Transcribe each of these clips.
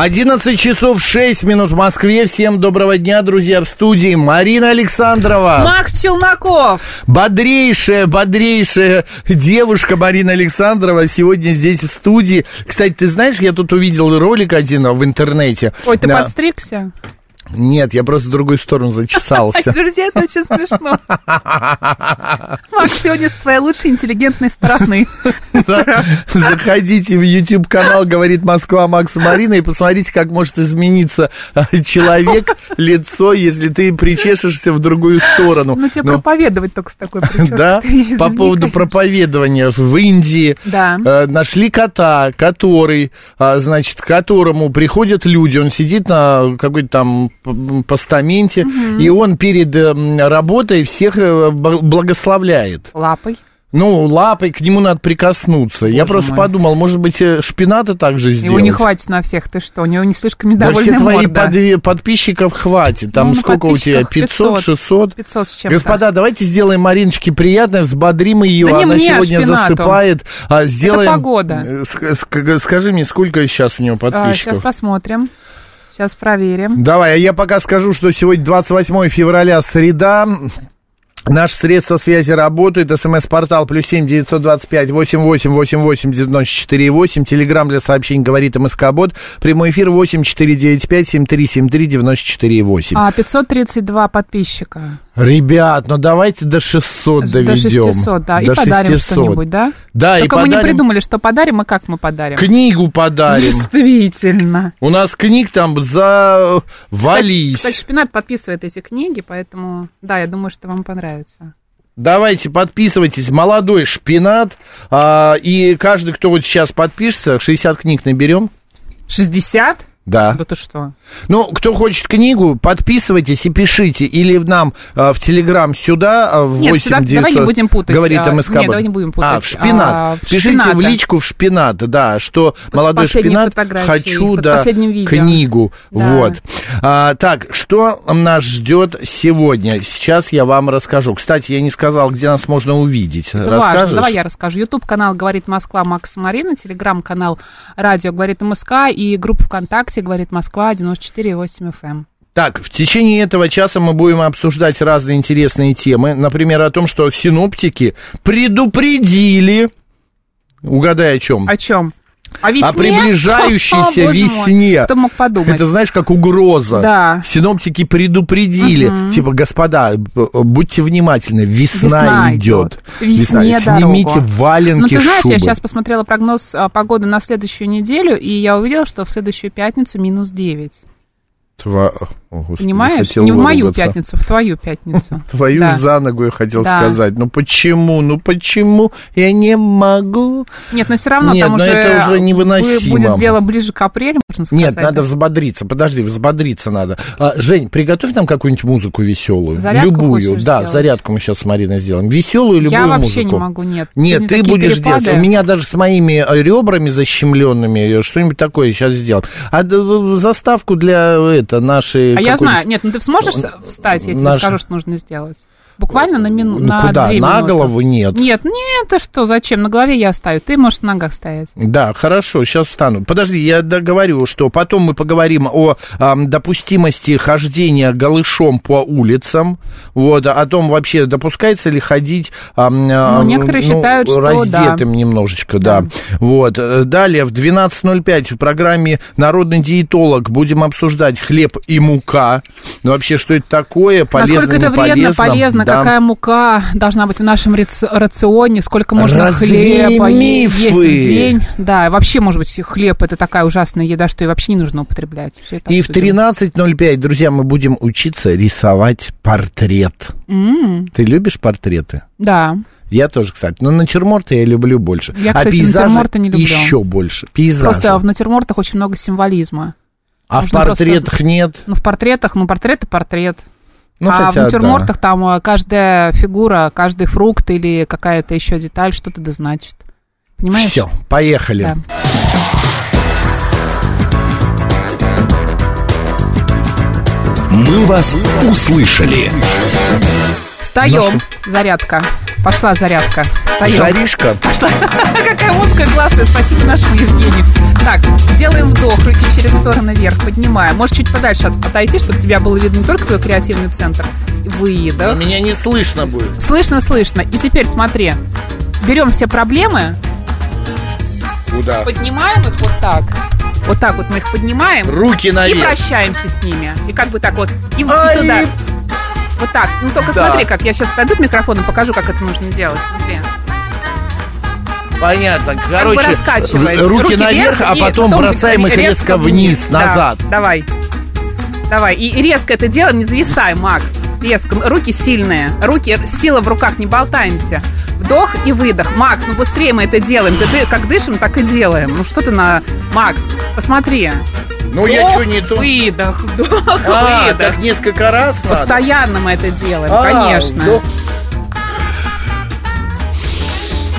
11 часов 6 минут в Москве. Всем доброго дня, друзья, в студии Марина Александрова. Макс Челноков. Бодрейшая, бодрейшая девушка Марина Александрова сегодня здесь в студии. Кстати, ты знаешь, я тут увидел ролик один в интернете. Ой, ты Да. подстригся? Нет, я просто в другую сторону зачесался. Друзья, это очень смешно. Макс сегодня со своей лучшей интеллигентной стороны. Заходите в YouTube канал «Говорит Москва» Макса Марина и посмотрите, как может измениться человек, лицо, если ты причешешься в другую сторону. Ну, тебе Но- проповедовать только с такой прической. Да, по поводу проповедования в Индии Да. э, нашли кота, который, а, значит, к которому приходят люди, он сидит на какой-то там постаменте, и он перед эм, работой всех э, благословляет. Лапой. Ну, лапой к нему надо прикоснуться. Я Боже просто мой. подумал, может быть, э, шпината также сделать. Его не хватит на всех, ты что? У него не слишком Да недовольная все твои морда. подписчиков хватит. Там Ну, сколько у тебя? подписчиков 500, 600? 500 с чем-то. Господа, давайте сделаем Мариночке приятное, взбодрим ее. Да Она мне, сегодня шпинату. засыпает. А, сделаем... погода. Э, ск- ск- Скажи мне, сколько сейчас у него А, сейчас подписчиков? посмотрим. Сейчас проверим. Давай, а я пока скажу, что сегодня 28 февраля, среда. Наши средства связи работают. СМС-портал плюс семь девятьсот двадцать пять восемь восемь восемь восемь девяносто четыре восемь. Телеграмм для сообщений говорит МСК Бот. Прямой эфир восемь четыре девять пять семь три семь три девяносто четыре восемь. А, 532 подписчика. Ребят, ну давайте до 600 До доведем. 600, да. И До подарим 600. что-нибудь, да? Да, и Только мы не подарим придумали, что подарим и как мы подарим. книгу подарим. Действительно. У нас книг там завались. Кстати, Шпинат подписывает эти книги, поэтому, да, я думаю, что вам понравится. Давайте подписывайтесь, молодой шпинат. а, и каждый, кто вот сейчас подпишется, 60 книг наберем. 60? Да. Да ты что? Ну, кто хочет книгу, подписывайтесь и пишите. Или в нам а, в Телеграм сюда, а, в Нет, 8 сюда- давай не 900, будем путать, Говорит а, МСК. нет, давай не будем путать. А, в шпинат. А, в Пишите шпината. в личку в шпинат, да, что молодой последней шпинат, хочу, под да, книгу. Да. Вот. А, так, что нас ждет сегодня? Сейчас я вам расскажу. Кстати, я не сказал, где нас можно увидеть. Это Расскажешь? важно. Давай я расскажу. Ютуб канал «Говорит Москва» Макс Марина, телеграм канал «Радио говорит МСК» и группа ВКонтакте «Говорит Москва» 94,8 FM. Так, в течение этого часа мы будем обсуждать разные интересные темы. Например, о том, что синоптики предупредили. Угадай о чем? О чем? О весне? О приближающейся О, мой. весне. Кто мог подумать? Это знаешь, как угроза. Да. Синоптики предупредили. Типа, господа, будьте внимательны, весна, Весна идет. идет. Весне Снимите дорогу. валенки, Ну, ты знаешь, шубы. я сейчас посмотрела прогноз а, погоды на следующую неделю, и я увидела, что в следующую пятницу минус 9. Тва- О, Господи, Понимаешь? Не в мою выругаться. пятницу, в твою пятницу. Твою Да. за ногу я хотел Да. сказать. Ну почему? Ну почему я не могу? Нет, но все равно Нет, там но уже, это уже невыносимо. будет дело ближе к апрелю, можно сказать. Нет, надо взбодриться. Подожди, взбодриться надо. А, Жень, приготовь нам какую-нибудь музыку веселую. Зарядку Любую. Да, сделать? зарядку мы сейчас с Мариной сделаем. Веселую любую Я музыку. вообще не могу, нет. Нет, ты будешь перепады. делать. У меня даже с моими э, ребрами защемленными э, что-нибудь такое сейчас сделал. А заставку для это нашей. А я знаю. Нет, ну ты сможешь встать, я тебе Наш- скажу, что нужно сделать. Буквально на мину... Ну, на куда? две На минуты. голову нет. Нет, нет, ты что, зачем? На голове я оставлю. Ты можешь на ногах стоять. Да, хорошо, сейчас встану. Подожди, я договорю, что потом мы поговорим о ам, допустимости хождения голышом по улицам, вот, о том вообще допускается ли ходить ам, ам, Ну, некоторые считают, что раздетым немножечко, да. Вот, э, далее в 12.05 в программе «Народный диетолог» будем обсуждать хлеб и мука. Ну, вообще, что это такое, полезно, Насколько это вредно, полезно? полезно, да. какая мука должна быть в нашем рац- рационе, сколько можно Развей хлеба мифы. есть в день. Да, и вообще, может быть, хлеб это такая ужасная еда, что и вообще не нужно употреблять. И в обсудим. 13.05, друзья, мы будем учиться рисовать портрет. М, Ты любишь портреты? Да. Я тоже, кстати. Но натюрморты я люблю больше. Я, а кстати, пейзажи натюрморты не люблю. еще больше. Пейзажи. Просто в натюрмортах очень много символизма. а в нужно просто- портретах нет. Ну, в портретах, ну, портрет и портрет. Ну, а хотя, в натюрмортах да. там э, каждая фигура, каждый фрукт или какая-то еще деталь что-то да значит. Понимаешь? Все, поехали. Да. «Мы вас услышали». Встаем. Зарядка. Пошла зарядка. Встаем. Жаришка. Какая музыка классная, спасибо нашему Евгению. Так, делаем вдох, руки через стороны вверх, поднимаем. Можешь чуть подальше от- отойти, чтобы тебя было видно не только твой креативный центр. Выдох. Меня не слышно будет. Слышно, слышно. И теперь смотри. Берем все проблемы, Куда? поднимаем их вот так. Вот так вот мы их поднимаем. Руки И наверх. прощаемся с ними. И как бы так вот. И, и туда. Вот так. Ну только Да. смотри, как я сейчас пойду к микрофону, покажу, как это нужно делать. Смотри. Понятно. Как бы Короче, раскачивается. р- руки, наверх, а и потом бросаем их резко вниз, Да, назад. Давай. Давай. И резко это делаем, не зависай, Макс. Резко. Руки сильные. Руки, сила в руках, не болтаемся. Вдох и выдох. Макс, ну быстрее мы это делаем. Ты, ты как дышим, так и делаем. Ну что ты на... Макс, посмотри. Ну, я Вдох, что не то? Выдох, вдох, А, выдох. так несколько раз надо? Постоянно мы это делаем, А, конечно. вдох.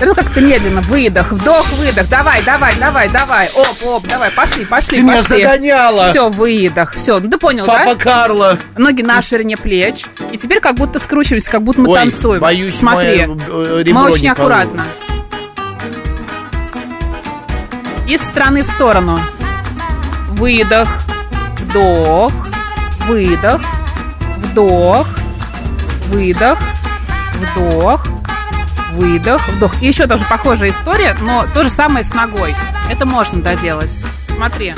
Это как-то медленно. Выдох, вдох, выдох. Давай, давай, давай, давай. Оп, оп, давай, пошли, пошли, Ты меня пошли. загоняла. Все, выдох. Все, ну ты понял, Папа да? Карло. Ноги на ширине плеч. И теперь как будто скручиваемся, как будто мы Ой, танцуем. боюсь, Смотри. мое, ребро Мы очень не аккуратно. Из стороны в сторону. Выдох, вдох, выдох, вдох, выдох, вдох, выдох, вдох. И еще тоже похожая история, но то же самое с ногой. Это можно доделать. Смотри,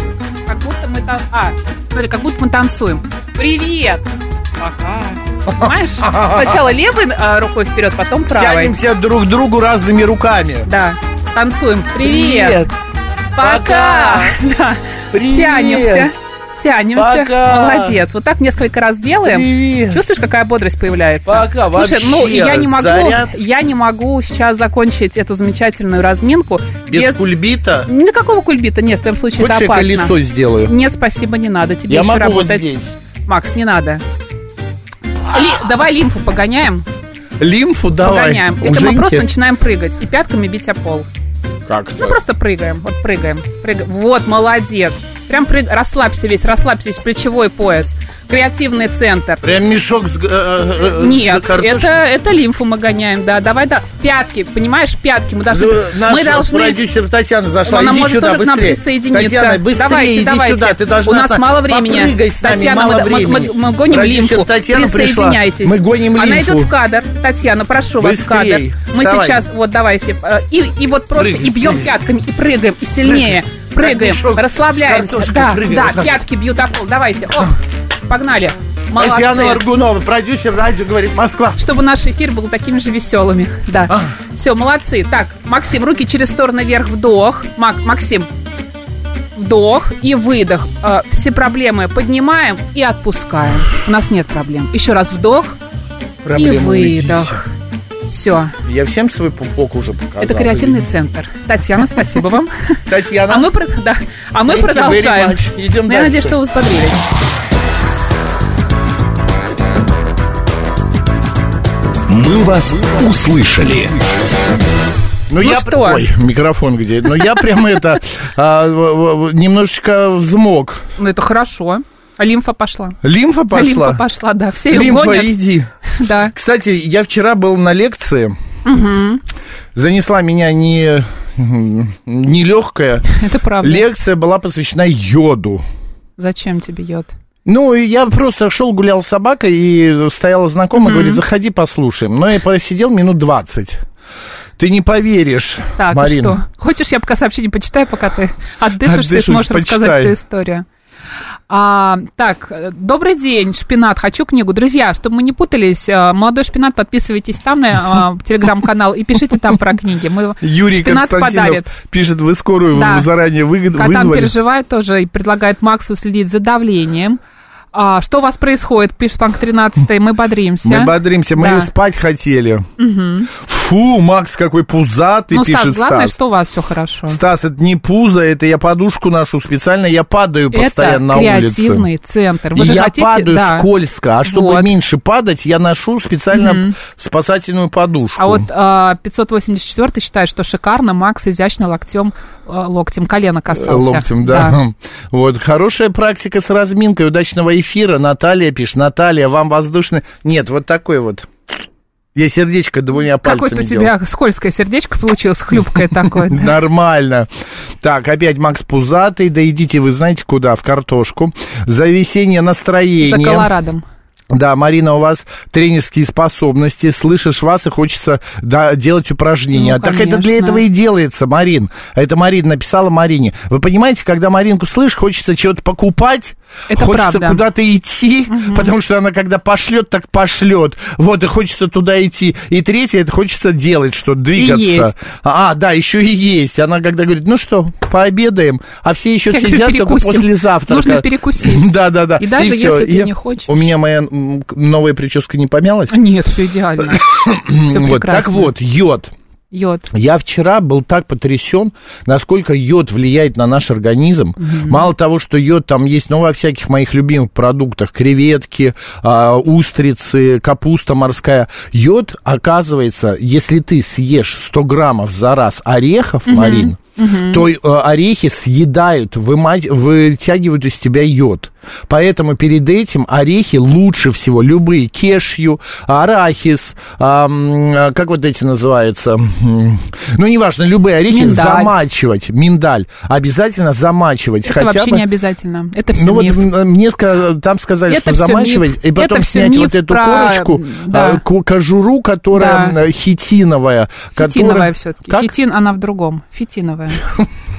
как будто мы там... А, смотри, как будто мы танцуем. Привет! Пока. Понимаешь? Сначала левой э, рукой вперед, потом правой. Тянемся друг к другу разными руками. Да. Танцуем. Привет. Пока. Да. Привет. Тянемся. Тянемся. Пока. Молодец. Вот так несколько раз делаем. Привет. Чувствуешь, какая бодрость появляется? Пока. Слушай, ну Вообще я не могу, заряд. я не могу сейчас закончить эту замечательную разминку Без кульбита. Никакого кульбита нет, в твоем случае Хочешь, это я опасно. колесо сделаю? Нет, спасибо, не надо. Тебе Я еще могу вот работать. здесь. Макс, не надо. Ли- давай лимфу погоняем. Лимфу давай. Погоняем. У Это мы Женьки. просто начинаем прыгать и пятками бить о пол. Как Ну, просто прыгаем. Вот прыгаем. прыгаем. Вот, молодец. Прям прыг... расслабься весь, расслабься весь плечевой пояс. Креативный центр. Прям мешок с, э, э, э, Нет, с это, это лимфу мы гоняем, да. Давай, да. Пятки, понимаешь, пятки. Мы должны... За- Наша мы должны... продюсер Татьяна зашла. Она иди может сюда, тоже к нам быстрее. присоединиться. Татьяна, быстрее, давайте, иди давайте. сюда. Ты должна У нас мало времени. С нами, Татьяна, мало мы, мы- времени. мы- мы гоним Продюсер лимфу. Татьяна пришла. Присоединяйтесь. Мы гоним Она лимфу. идет в кадр. Татьяна, прошу вас в кадр. Мы Вставай. сейчас, вот давайте. И, и вот просто Прыгай, и бьем прыгай. пятками, и прыгаем, и сильнее. Прыгаем, расслабляемся. Да, да, вот пятки бьют о пол. Давайте. О, погнали. Татьяна Молодцы. Аргунова, продюсер радио, говорит, Москва. Чтобы наш эфир был такими же веселыми. Да. Все, молодцы. Так, Максим, руки через стороны вверх, вдох. Мак, Максим, вдох и выдох. Э, Все проблемы поднимаем и отпускаем. У нас нет проблем. Еще раз вдох и Проблемы выдох. Все. Я всем свой пупок уже показал. Это креативный центр. Татьяна, спасибо вам. Татьяна. А мы, да, а мы продолжаем. Идем Ну, Я надеюсь, дальше. что вы взбодрились. «Мы вас услышали». Ну, Ну я что? Ой, микрофон где? Ну, я прям это а, немножечко взмок. Ну, это хорошо. Лимфа пошла. Лимфа пошла? Лимфа пошла, да. Все Лимфа, гонят. иди. Да. Кстати, я вчера был на лекции. Занесла меня не, не легкая. Это правда. Лекция была посвящена йоду. Зачем тебе йод? Ну, и я просто шел, гулял с собакой, и стояла знакомая, говорит, заходи, послушаем. Но я просидел минут 20. Ты не поверишь, Так, и Марина. что? Хочешь, я пока сообщение почитаю, пока ты отдышишься и Отдышусь, сможешь рассказать почитай. эту историю? А, так, добрый день, Шпинат, хочу книгу. Друзья, чтобы мы не путались, э, молодой Шпинат, подписывайтесь там на э, телеграм-канал и пишите там про книги. Мы Юрий Шпинат Константинов подарит. пишет, вы скорую Да. заранее выгод- Катан вызвали. переживает тоже и предлагает Максу следить за давлением. А, что у вас происходит, пишет Панк 13 мы бодримся. Мы бодримся, мы Да. спать хотели. Фу, Макс какой пузатый, Ну, Стас, пишет главное, Стас. что у вас все хорошо. Стас, это не пузо, это я подушку ношу специально, я падаю постоянно Это на улице. креативный центр. Вы я хотите, падаю да. скользко, а чтобы Вот. меньше падать, я ношу специально спасательную подушку. А вот а, 584 считает, что шикарно Макс изящно локтем, а, локтем колена касался. Локтем, да. Вот, хорошая практика с разминкой. Удачного эфира. Наталья пишет. Наталья, вам воздушный... Нет, вот такой вот. Я сердечко двумя пальцами Какое-то у делал. тебя скользкое сердечко получилось, хлюпкое такое. Нормально. Так, опять Макс Пузатый. Да идите вы знаете куда, в картошку. За весеннее За настроение. Колорадом. Да, Марина, у вас тренерские способности, слышишь вас и хочется да, делать упражнения. Ну, так это для этого и делается, Марин. Это Марина написала Марине. Вы понимаете, когда Маринку слышишь, хочется чего-то покупать, Это хочется правда. куда-то идти, потому что она когда пошлет, так пошлет. Вот, и хочется туда идти. И третье, это хочется делать что-то, двигаться. есть. А, да, еще и есть. Она когда говорит, ну что, пообедаем, а все еще Я говорю, сидят только перекусим. после завтрака. Нужно перекусить. Да, да, да. И даже всё. если ты И не хочешь. У меня моя новая прическа не помялась. Нет, все идеально. Все вот, так вот, йод. Йод. Я вчера был так потрясен, насколько йод влияет на наш организм. Мало того, что йод там есть, ну, во всяких моих любимых продуктах, креветки, а, устрицы, капуста морская. Йод, оказывается, если ты съешь 100 граммов за раз орехов, Марин, то э, орехи съедают, выма- вытягивают из тебя йод. Поэтому перед этим орехи лучше всего, любые, кешью, арахис, а, как вот эти называются, ну, неважно, любые орехи Миндаль. замачивать, миндаль, обязательно замачивать. Это хотя вообще бы... не обязательно. Это все Ну вот миф. м, мне там сказали, Это что замачивать, миф. и потом Это снять вот эту про- корочку, да. ко- кожуру, которая Да. хитиновая. Фитиновая которая- все-таки. Как? Хитин, она в другом. Фитиновая. over.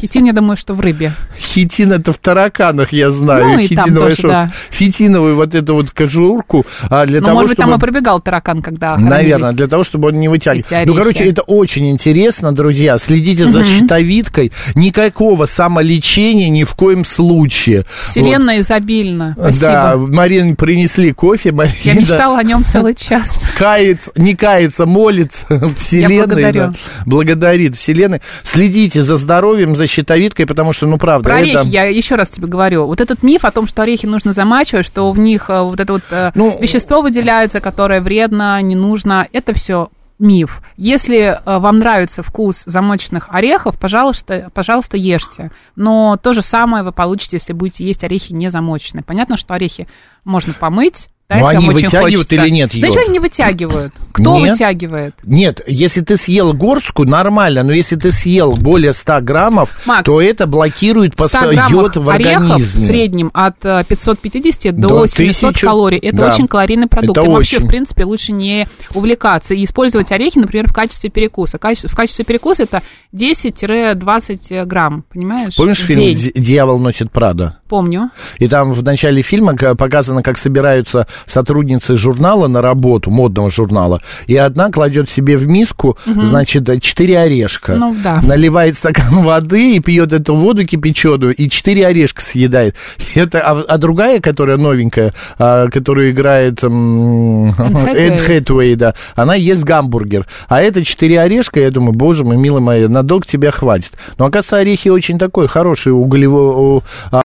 Хитин, я думаю, что в рыбе. Хитин это в тараканах, я знаю. Ну, и там тоже, да. Фитиновую вот эту вот кожурку а, для Ну, того, может быть, чтобы... там и пробегал таракан, когда Наверное, для того, чтобы он не вытягивал. Ну, короче, это очень интересно, друзья. Следите за щитовидкой. Никакого самолечения ни в коем случае. Вселенная изобильна. Вот. Спасибо. Да, Марин принесли кофе. Марина Я мечтала о нем целый час. кается, не кается, молится Вселенной. да, благодарит Вселенной. Следите за здоровьем, за щитовидкой, потому что, ну, правда, Про орехи это... я еще раз тебе говорю. Вот этот миф о том, что орехи нужно замачивать, что в них э, вот это вот э, Ну, вещество выделяется, которое вредно, не нужно, это все миф. Если э, вам нравится вкус замоченных орехов, пожалуйста, пожалуйста, ешьте. Но то же самое вы получите, если будете есть орехи не замоченные. Понятно, что орехи можно помыть, Но если они вытягивают хочется. или нет Да йод? ничего они не вытягивают. Кто Нет? вытягивает? Нет, если ты съел горстку, нормально, но если ты съел более 100 граммов, Макс, то это блокирует В 100 просто граммах йод в орехов в организме. среднем от э, 550 до До 700 1000, калорий. Это да. очень калорийный продукт. Это Им вообще, очень. в принципе, лучше не увлекаться и использовать орехи, например, в качестве перекуса. В качестве перекуса это 10-20 грамм, понимаешь? Помнишь фильм день. «Ди- «Дьявол носит Прада»? Помню. И там в начале фильма ка- показано, как собираются сотрудницы журнала на работу, модного журнала, и одна кладет себе в миску, значит, четыре орешка. Ну, да. Наливает стакан воды и пьет эту воду кипяченую, и четыре орешка съедает. Это, а, а другая, которая новенькая, а, которую играет. Эд Хэтуэй, да, она ест гамбургер. А это четыре орешка, я думаю, боже мой, милая моя, надолго тебя хватит. Но, оказывается, орехи очень такой хороший углево... а,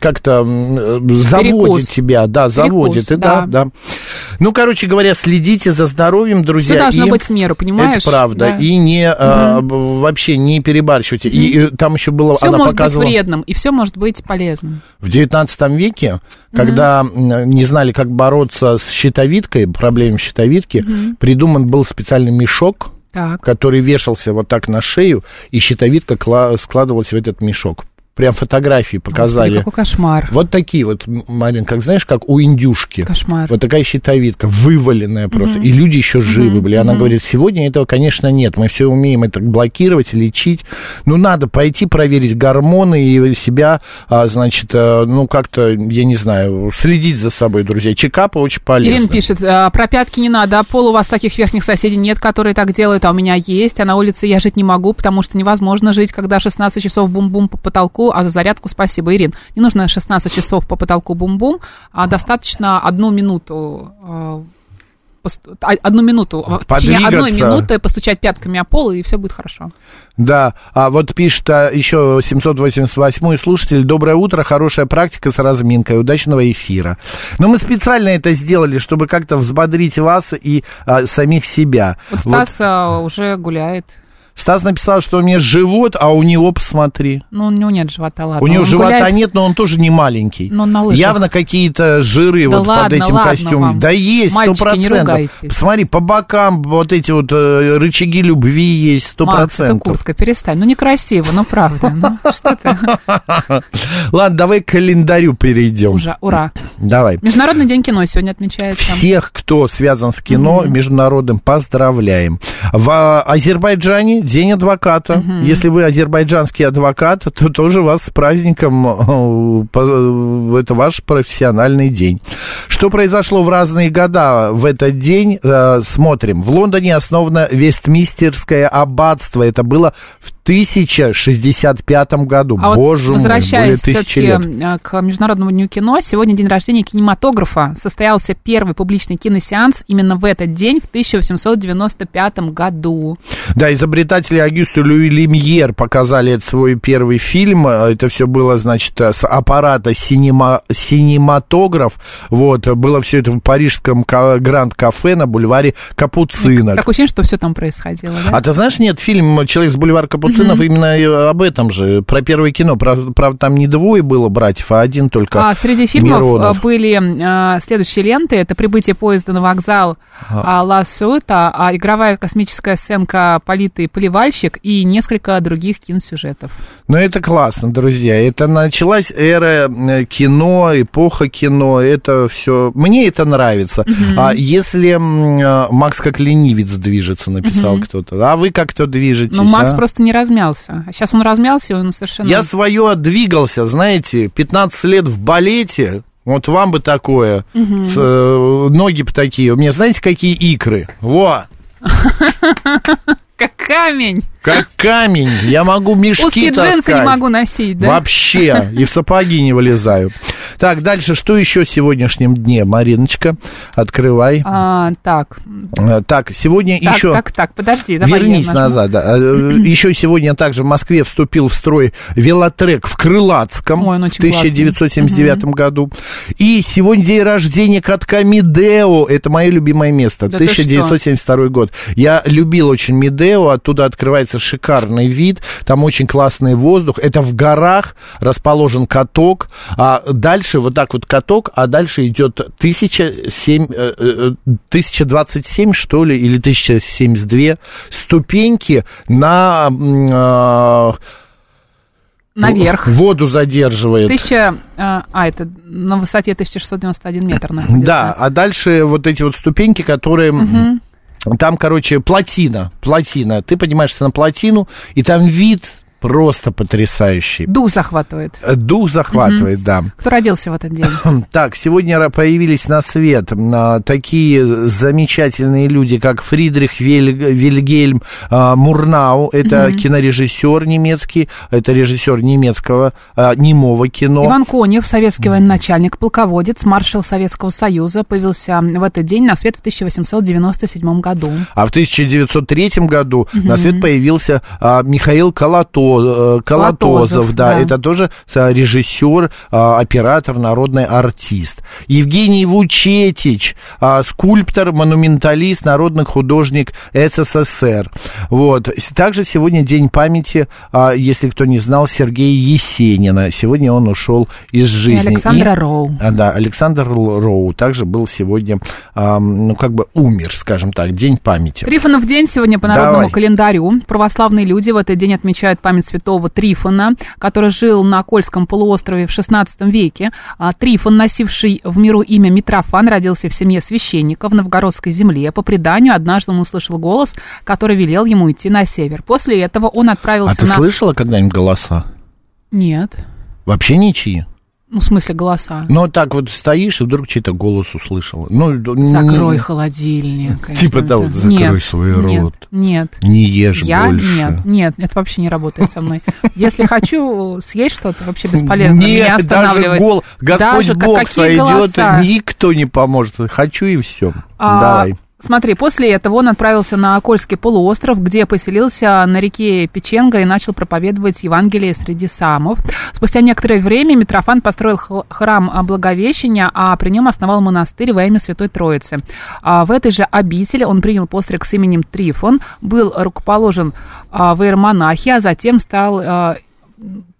как-то э, заводит Перекус. тебя, да, заводит. да, да. да. Ну, короче говоря, следите за здоровьем, Все друзья. должно и- быть в меру, понимаешь? Это правда. Да. И не а, б- вообще не перебарщивайте. И, и там еще было, Все она может показывала быть вредным, и все может быть полезным. в 19 веке, когда м, не знали, как бороться с щитовидкой, проблемой щитовидки, придуман был специальный мешок, Так. который вешался вот так на шею, и щитовидка кла- складывалась в этот мешок. Прям фотографии показали. Господи, какой кошмар. Вот такие вот, Марин, как знаешь, как у индюшки. Кошмар. Вот такая щитовидка, вываленная просто. И люди еще живы были. Она говорит, сегодня этого, конечно, нет. Мы все умеем это блокировать, лечить. Ну, надо пойти проверить гормоны и себя, а, значит, а, ну, как-то, я не знаю, следить за собой, друзья. Чекапы очень полезны. Ирина пишет, «А, про пятки не надо, а пол у вас таких верхних соседей нет, которые так делают, а у меня есть, а на улице я жить не могу, потому что невозможно жить, когда 16 часов бум-бум по потолку, а за зарядку спасибо. Ирин, не нужно 16 часов по потолку бум-бум, а достаточно одну минуту э, а- одну минуту, в течение одной Подвигаться. минуты постучать пятками о пол, и все будет хорошо. Да, а вот пишет а, еще 788 слушатель. Доброе утро, хорошая практика с разминкой, удачного эфира. Но мы специально это сделали, чтобы как-то взбодрить вас и а, самих себя. Вот Стас а, уже гуляет. Стас написал, что у меня живот, а у него, посмотри. Ну, у него нет живота, ладно. у него Он живота гуляет- нет, но он тоже не маленький. Но на лыжах. Явно какие-то жиры Да вот под ладно, этим ладно костюмом. вам. Да есть, сто процентов. Посмотри, по бокам вот эти вот э, рычаги любви есть, сто процентов. куртка, перестань. Ну, некрасиво, ну, правда. Ну, что ты? Ладно, давай к календарю перейдем. Ура. Давай. Международный день кино сегодня отмечается. Всех, кто связан с кино международным, поздравляем. В Азербайджане День адвоката. Если вы азербайджанский адвокат, то тоже вас с праздником. э, по- Это ваш профессиональный день. Что произошло в разные года в этот день? э, Смотрим. В Лондоне основано Вестмистерское аббатство. Это было в 1065 году. А вот Боже мой, более возвращаясь тысячи лет. к Международному дню кино, сегодня день рождения кинематографа. Состоялся первый публичный киносеанс именно в этот день, в 1895 году. Да, изобретатели Агюсту Луи Лемьер показали этот свой первый фильм. Это все было, значит, с аппарата синема, синематограф. Вот, было все это в парижском ка- Гранд-кафе на бульваре Капуцинок. Такое ощущение, что все там происходило, да? А ты знаешь, нет, фильм «Человек с бульвара Капуцинов» именно и об этом же, про первое кино. Правда, там не двое было братьев, а один только А среди фильмов Миронов. э, были э, следующие ленты. Это «Прибытие поезда на вокзал а, Ла Сюэта», а игровая космическая сценка «Политый поливальщик» и несколько других киносюжетов. Ну, это классно, друзья. Это началась эра э, кино, эпоха кино. Это все. Мне это нравится. А если э, Макс как ленивец движется, написал кто-то. А вы как кто движетесь? Но Макс а? просто не размялся. А сейчас он размялся, он совершенно... Я свое двигался, знаете, 15 лет в балете. Вот вам бы такое. С, э, ноги бы такие. У меня знаете, какие икры? Во! Как камень! Как камень. Я могу мешки Узкие таскать. джинсы не могу носить, да? Вообще. И в сапоги не вылезаю. Так, дальше, что еще в сегодняшнем дне? Мариночка, открывай. А, так, Э, Так, сегодня так, еще... так, так, подожди, давай Вернись назад. да. Э, Еще сегодня также в Москве вступил в строй велотрек в Крылатском Ой, в очень классный. 1979 году. И сегодня день рождения катка Мидео. Это мое любимое место. Да ты 1972 год. Я любил очень Мидео. Оттуда открывается шикарный вид. Там очень классный воздух. Это в горах расположен каток. А дальше вот так вот каток, а дальше идет 1007, э, э, 1027, что ли, или 1072 ступеньки на... а, Наверх. Воду задерживает. Тысяча, а, это на высоте 1691 метр находится. Да, а дальше вот эти вот ступеньки, которые... м, Там, короче, плотина, плотина. Ты поднимаешься на плотину, и там вид просто потрясающий. Дух захватывает. Э, Дух захватывает, да. Кто родился в этот день? Так, сегодня появились на свет а, такие замечательные люди, как Фридрих Виль- Вильгельм а, Мурнау. Это кинорежиссер немецкий, это режиссер немецкого а, немого кино. Иван Конев, советский военачальник, полководец, маршал Советского Союза, появился в этот день на свет в 1897 году. А в 1903 году на свет появился Михаил Колото- э, Колотозов, да, да. это тоже а, режиссер, а, оператор, народный артист. Евгений Вучетич, а, скульптор, монументалист, народный художник СССР. Вот. Также сегодня день памяти, а, если кто не знал, Сергея Есенина. Сегодня он ушел из жизни. Александра И- Роу. да, Александр Роу также был сегодня, ну, как бы умер, скажем так, день памяти. Трифонов день сегодня по народному Давай. календарю. Православные люди в этот день отмечают память святого Трифона, который жил на Кольском полуострове в XVI веке. А, Трифон, носивший в миру имя Митрофан, родился в семье священника в новгородской земле. По преданию, однажды он услышал голос, который велел ему идти на север. После этого он отправился А ты на... слышала когда-нибудь голоса? Нет. Вообще ничьи. Ну, в смысле, голоса. Ну, так вот стоишь, и вдруг чей-то голос услышала. Ну, н- Закрой н- холодильник. конечно, Типа того, закрой Нет, свой нет, рот. Нет. Не ешь Я больше. нет, нет, это вообще не работает со мной. Если хочу съесть что-то, вообще бесполезно Нет, даже гол, Господь Даже Бог сойдет, голоса? никто не поможет. Хочу и все. А, Давай. Смотри, после этого он отправился на Кольский полуостров, где поселился на реке Печенга и начал проповедовать Евангелие среди самов. Спустя некоторое время Митрофан построил храм Благовещения, а при нем основал монастырь во имя Святой Троицы. А в этой же обители он принял постриг с именем Трифон, был рукоположен а, в иеромонахи, а затем стал а,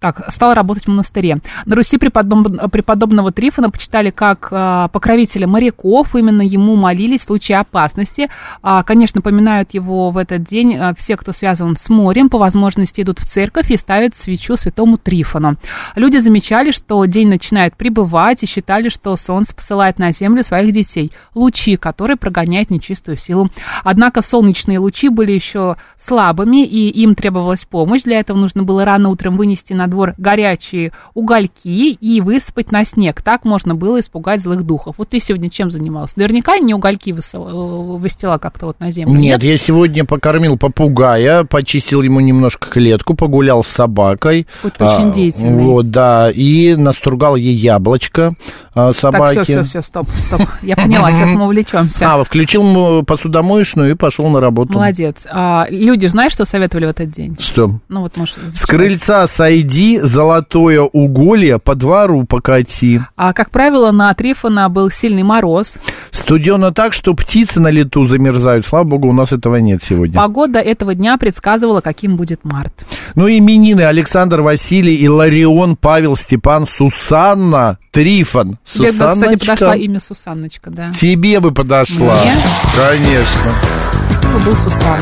так, стал работать в монастыре. На Руси преподоб- преподобного Трифона почитали как а, покровителя моряков, именно ему молились в случае опасности. А, конечно, поминают его в этот день а, все, кто связан с морем, по возможности идут в церковь и ставят свечу святому Трифону. Люди замечали, что день начинает прибывать и считали, что солнце посылает на землю своих детей, лучи, которые прогоняют нечистую силу. Однако солнечные лучи были еще слабыми, и им требовалась помощь. Для этого нужно было рано утром вынести на двор горячие угольки и высыпать на снег. Так можно было испугать злых духов. Вот ты сегодня чем занимался? Наверняка не угольки э, выстила как-то вот на землю. Нет, я сегодня покормил попугая, почистил ему немножко клетку, погулял с собакой. Вот очень деятельный. Вот, да, и настругал ей яблочко а, Так, собаке. все, все, все, стоп, стоп. Я поняла, сейчас мы увлечемся. А, включил посудомоечную и пошел на работу. Молодец. А, люди, знаешь, что советовали в этот день? Что? Ну вот, может, С крыльца сойди, золотое уголье по двору покати. А, как правило, на Трифона был сильный мороз. Студено так, что птицы на лету замерзают. Слава богу, у нас этого нет сегодня. Погода этого дня предсказывала, каким будет март. Ну, именины Александр Василий, Иларион, Павел, Степан, Сусанна, Трифон. Тебе, бы, кстати, подошла имя Сусанночка, да. Тебе бы подошла. Мне? Конечно. Ну, был Сусан.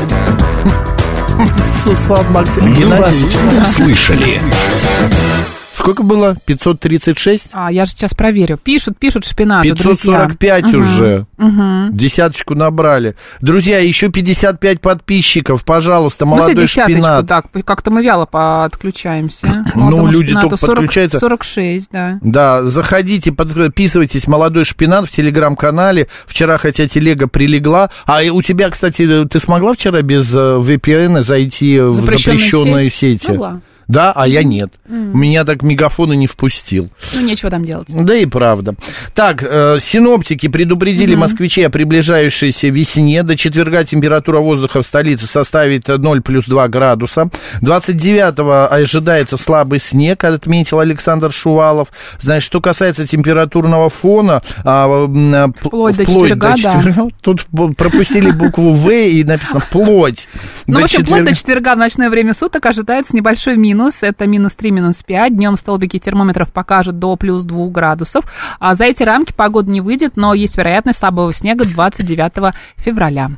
Сусан Максим Мы вас услышали. Сколько было? 536? А, я же сейчас проверю. Пишут, пишут шпинату, друзья. 545 Мгм. уже. Мгм. Десяточку набрали. Друзья, еще 55 подписчиков. Пожалуйста, молодой шпинат. Так, как-то мы вяло подключаемся. Ну, люди только 40 подключаются. 46, да. Да, заходите, подписывайтесь, молодой шпинат в телеграм-канале. Вчера, хотя телега прилегла. А у тебя, кстати, ты смогла вчера без э, VPN зайти в запрещенные сети? Смогла. Да, а я нет. Меня так мегафон и не впустил. Ну, нечего там делать. Да и правда. Так, э, синоптики предупредили москвичей о приближающейся весне. До четверга температура воздуха в столице составит 0 плюс 2 градуса. 29-го ожидается слабый снег, отметил Александр Шувалов. Значит, что касается температурного фона... а, а, п- Вплоть до четверга, да. Тут пропустили букву В и написано «плоть». Ну, До в общем, вплоть четверга. до четверга в ночное время суток ожидается небольшой минус. Это минус 3, минус 5. Днем столбики термометров покажут до плюс 2 градусов. А за эти рамки погода не выйдет, но есть вероятность слабого снега 29 февраля.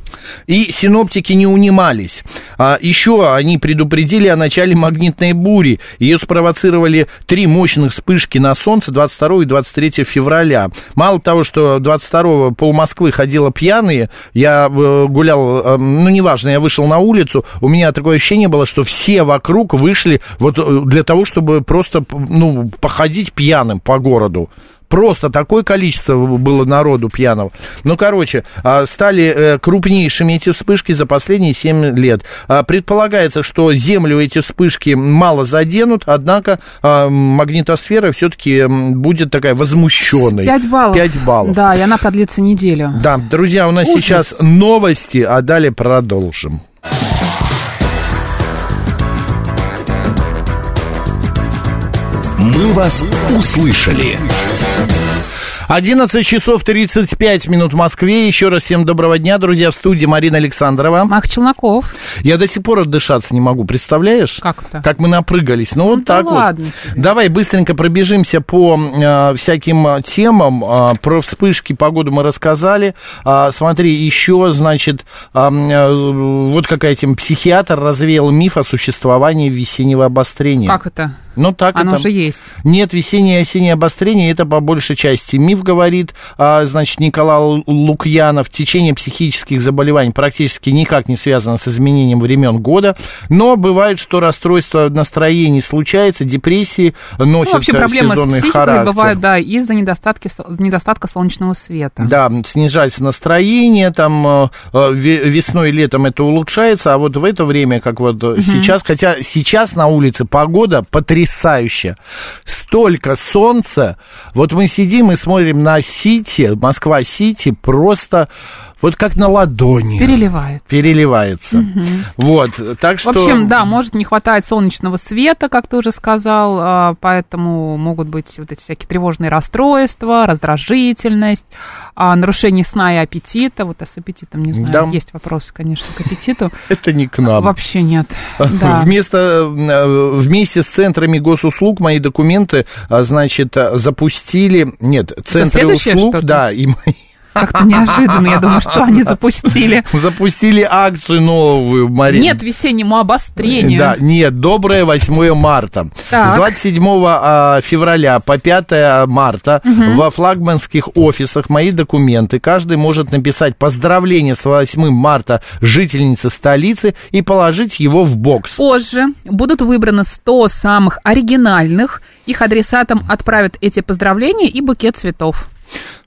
И синоптики не унимались. А еще они предупредили о начале магнитной бури. Ее спровоцировали три мощных вспышки на солнце 22 и 23 февраля. Мало того, что 22 пол Москвы ходило пьяные, я э, гулял, э, ну, неважно, я вышел на улицу, у меня такое ощущение было, что все вокруг вышли вот э, для того, чтобы просто, ну, походить пьяным по городу. Просто такое количество было народу пьяного. Ну, короче, а, стали э, крупнейшими эти вспышки за последние 7 лет. А, Предполагается, что Землю эти вспышки мало заденут, однако а, магнитосфера все-таки будет такая возмущенной. 5 баллов. 5 баллов. Да, и она продлится неделю. Да, друзья, у нас Ужас. сейчас новости, а далее продолжим. Мы вас услышали. 11 часов 35 минут в Москве. Еще раз всем доброго дня, друзья. В студии Марина Александрова. Мах Челноков. Я до сих пор отдышаться не могу, представляешь? Как это? Как мы напрыгались. Ну, вот да так ладно вот. тебе. Давай быстренько пробежимся по э, всяким э, темам. Э, про вспышки погоды мы рассказали. А, смотри, еще, значит, а, э, вот какая тема. Психиатр развеял миф о существовании весеннего обострения. Как это? Ну, так Оно это. же есть. Нет, весеннее и осеннее обострение, это по большей части миф, говорит, а, значит, Николай Лукьянов. Течение психических заболеваний практически никак не связано с изменением времен года, но бывает, что расстройство настроений случается, депрессии Ну, носят вообще э, проблемы с психикой характер. бывают, да, из-за недостатки, недостатка солнечного света. Да, снижается настроение, там э, э, ве- весной и летом это улучшается, а вот в это время, как вот э, сейчас, хотя сейчас на улице погода потрясающая, столько солнца, вот мы сидим и смотрим на Сити, Москва-Сити, просто вот как на ладони. Переливает. Переливается. Вот, так что... В общем, да, может не хватать солнечного света, как ты уже сказал, а, поэтому могут быть вот эти всякие тревожные расстройства, раздражительность, а, нарушение сна и аппетита. Вот а с аппетитом, не знаю, Да. есть вопросы, конечно, к аппетиту. Это не к нам. Вообще нет. Да. Вместо, э, вместе с центрами госуслуг мои документы, а, значит, запустили... Нет, центры услуг, да, и мои Как-то неожиданно, я думаю, что они запустили. запустили акцию новую, Марина. Нет весеннему обострению. Да, нет, доброе 8 марта. Так. С 27 а, февраля по 5 марта во флагманских офисах мои документы. Каждый может написать поздравление с 8 марта жительницы столицы и положить его в бокс. Позже будут выбраны 100 самых оригинальных. Их адресатам отправят эти поздравления и букет цветов.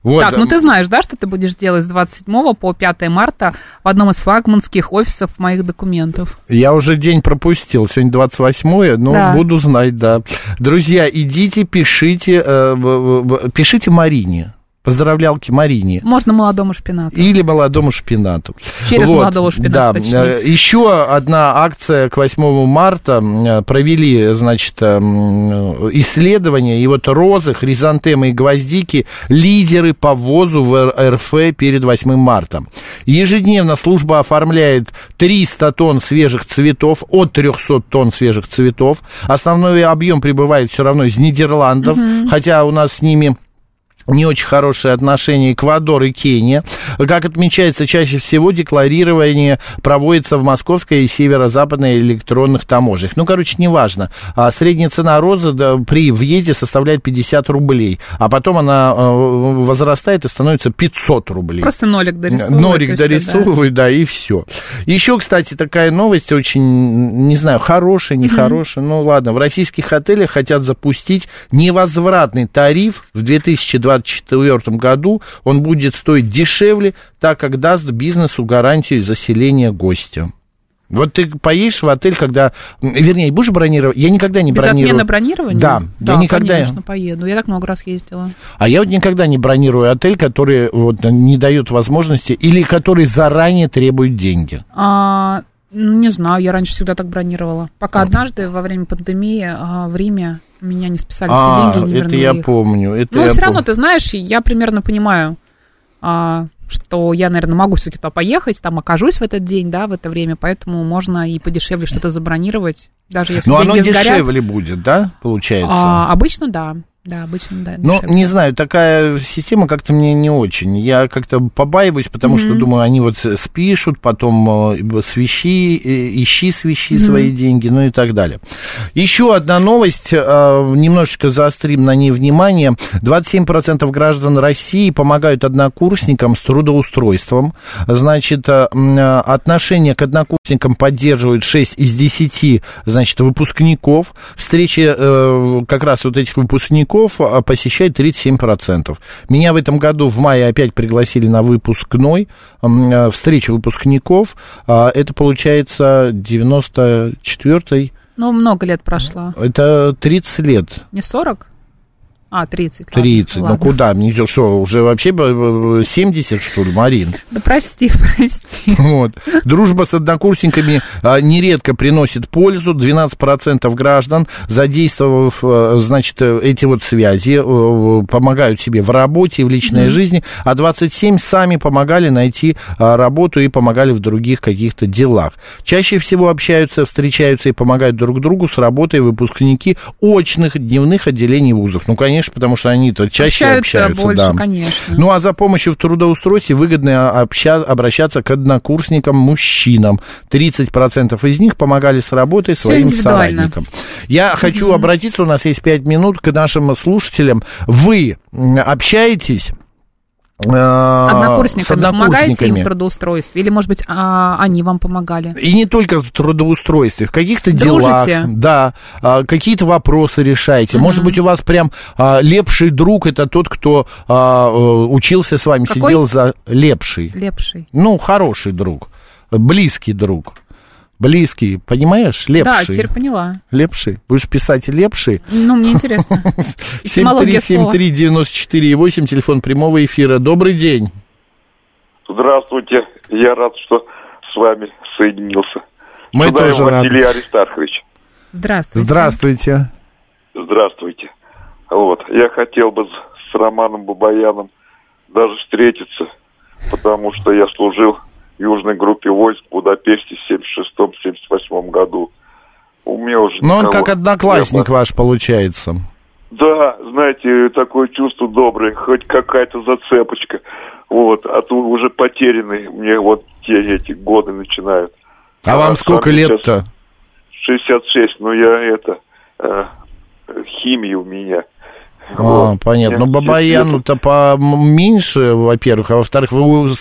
Вот. Так, ну ты знаешь, да, что ты будешь делать с 27 по 5 марта в одном из флагманских офисов моих документов? Я уже день пропустил, сегодня 28 но Да. буду знать, да. Друзья, идите, пишите, э, пишите Марине, поздравлялки Марине. Можно молодому шпинату. Или молодому шпинату. Через молодого шпината, Да. точнее. Э, Еще одна акция к 8 марта. э, Провели, значит, э, м, исследование. И вот розы, хризантемы и гвоздики – лидеры по ввозу в РФ перед 8 марта. Ежедневно служба оформляет 300 тонн свежих цветов, от 300 тонн свежих цветов. Основной объем прибывает все равно из Нидерландов, хотя у нас с ними не очень хорошие отношения Эквадор и Кения. Как отмечается, чаще всего декларирование проводится в московской и северо-западной электронных таможнях. Ну, короче, неважно. А средняя цена розы да, при въезде составляет 50 рублей, а потом она э, возрастает и становится 500 рублей. Просто нолик дорисовывают. Норик и всё, да. да. и все. Еще, кстати, такая новость очень, не знаю, хорошая, нехорошая. Ну ладно, в российских отелях хотят запустить невозвратный тариф в 2024 году. Он будет стоить дешевле, так как даст бизнесу гарантию заселения гостя. Вот ты поедешь в отель, когда... Вернее, будешь бронировать? Я никогда не Без бронирую. отмены бронирования? Да, да я никогда... конечно, поеду. Я так много раз ездила. А я вот никогда не бронирую отель, который вот не дает возможности или который заранее требует деньги. А, ну, не знаю, я раньше всегда так бронировала. Пока однажды во время пандемии а, в Риме меня не списали А, все деньги не это я их. помню. Это Ну, я все равно, помню. ты знаешь, я примерно понимаю, а, что я, наверное, могу все-таки туда поехать, там окажусь в этот день, да, в это время, поэтому можно и подешевле что-то забронировать, даже если Но оно сгорят. дешевле будет, да, получается? А, обычно да, да, обычно да. Ну, не знаю, такая система как-то мне не очень. Я как-то побаиваюсь, потому что думаю, они вот спишут, потом э, свищи, э, ищи свищи свои деньги, ну и так далее. Еще одна новость, э, немножечко заострим на ней внимание. 27% граждан России помогают однокурсникам с трудоустройством. Значит, отношение к однокурсникам поддерживают 6 из 10, значит, выпускников. Встречи как раз вот этих выпускников а, посещает 37%. Меня в этом году в мае опять пригласили на выпускной, э, встречу выпускников. А, Это получается 94-й, Ну, много лет прошло. это 30 лет. Не 40? А, 30. ладно, 30. Ну ладно. куда? Мне что, уже вообще б- б- 70, что ли, Марин? Да прости, прости. Вот. Дружба с однокурсниками а, нередко приносит пользу. 12% граждан, задействовав, а, значит, э, эти вот связи, э, помогают себе в работе и в личной жизни, а 27 сами помогали найти а, работу и помогали в других каких-то делах. Чаще всего общаются, встречаются и помогают друг другу с работой выпускники очных дневных отделений вузов. Ну, конечно, потому что они-то чаще Общаются общаются. больше, да. конечно. Ну, а за помощью в трудоустройстве выгодно обща- обращаться к однокурсникам-мужчинам. 30% из них помогали с работой Всё своим соратникам. Я хочу обратиться, у нас есть 5 минут, к нашим слушателям. Вы общаетесь С однокурсниками, с помогаете им однокурсниками? в трудоустройстве? Или, может быть, а, они вам помогали? И не только в трудоустройстве, в каких-то Дружите? делах, да, а, какие-то вопросы решаете. Может быть, у вас прям а, лепший друг это тот, кто а, э, учился с вами, Какой? сидел за лепший. Лепший. Ну, хороший друг, близкий друг. Близкий, понимаешь, Да, лепший. теперь поняла. Лепший. Будешь писать лепший? Ну, мне интересно. Этимология слова. 7373948, телефон прямого эфира. Добрый день. Здравствуйте. Я рад, что с вами соединился. Мы Судаев тоже рады. Василий Аристархович. Здравствуйте. Здравствуйте. Здравствуйте. Вот. Я хотел бы с, с Романом Бабаяном даже встретиться, потому что я служил в южной группе войск в Будапеште в 76-78 году. У меня уже Но он никого как одноклассник не ваш получается. Да, знаете, такое чувство доброе, хоть какая-то зацепочка. Вот, а то уже потерянный мне вот те эти годы начинают. А вам сам сколько лет-то? 66, но я это, э, химия у меня. А, Вот. понятно. Ну, Бабаяну-то поменьше, во-первых, а во-вторых, вы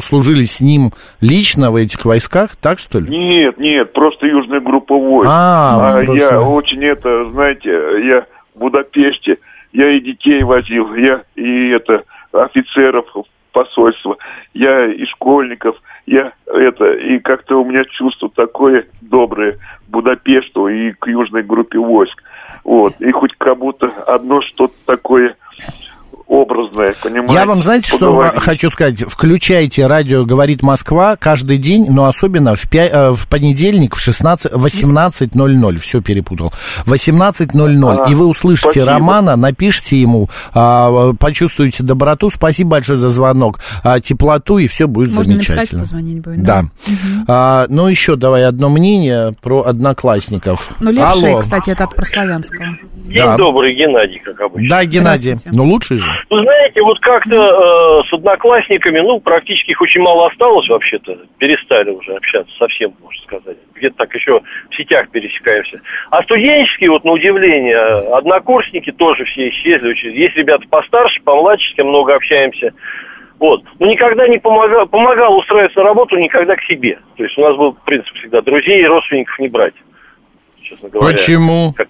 служили с ним лично в этих войсках, так что ли? Нет, нет, просто южная группа войск. А, А просто- я очень это, знаете, я в Будапеште, я и детей возил, я и это офицеров в посольство, я и школьников, я это, и как-то у меня чувство такое доброе к Будапешту и к южной группе войск. Вот, и хоть как будто одно что-то такое образное, понимаете? Я вам, знаете, что поговорить. хочу сказать? Включайте радио «Говорит Москва» каждый день, но особенно в, пя- э, в понедельник в 16, 18.00. Все перепутал. 18.00. А, и вы услышите спасибо. Романа, напишите ему, а, почувствуете доброту. Спасибо большое за звонок. а, теплоту, и все будет Можно написать, замечательно. позвонить будет. Да. А, ну, еще давай одно мнение про одноклассников. Ну, лепший, Алло. кстати, это от прославянского. День Да. добрый, Геннадий, как обычно. Да, Геннадий. Ну, лучший же. Вы знаете, вот как-то э, с одноклассниками, ну, практически их очень мало осталось вообще-то. Перестали уже общаться, совсем, можно сказать. Где-то так еще в сетях пересекаемся. А студенческие, вот на удивление, однокурсники тоже все исчезли. Очень- Есть ребята постарше, помладше, с кем много общаемся. Вот. Но никогда не помогал, помогал устроиться на работу, никогда к себе. То есть у нас был принцип всегда друзей и родственников не брать. Честно говоря. Почему? Как-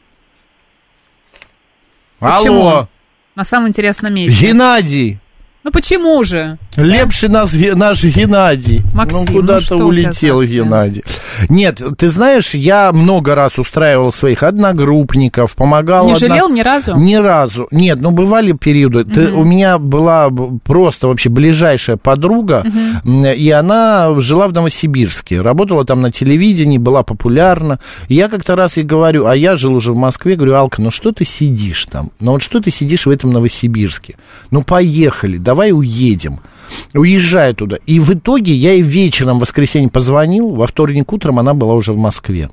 Почему? На самом интересном месте. Геннадий. Ну почему же? Лепший нас, наш Геннадий. Максим, ну, ну куда-то что у тебя улетел? Геннадий. Нет, ты знаешь, я много раз устраивал своих одногруппников, помогал... Не одно- жалел ни разу? Ни разу. Нет, ну бывали периоды. Ты- у меня была просто вообще ближайшая подруга, м, и она жила в Новосибирске, работала там на телевидении, была популярна. И я как-то раз ей говорю, а я жил уже в Москве, говорю, Алка, ну что ты сидишь там? Ну вот что ты сидишь в этом Новосибирске? Ну поехали, давай уедем. Уезжаю туда. И в итоге я ей вечером в воскресенье позвонил, во вторник утром она была уже в Москве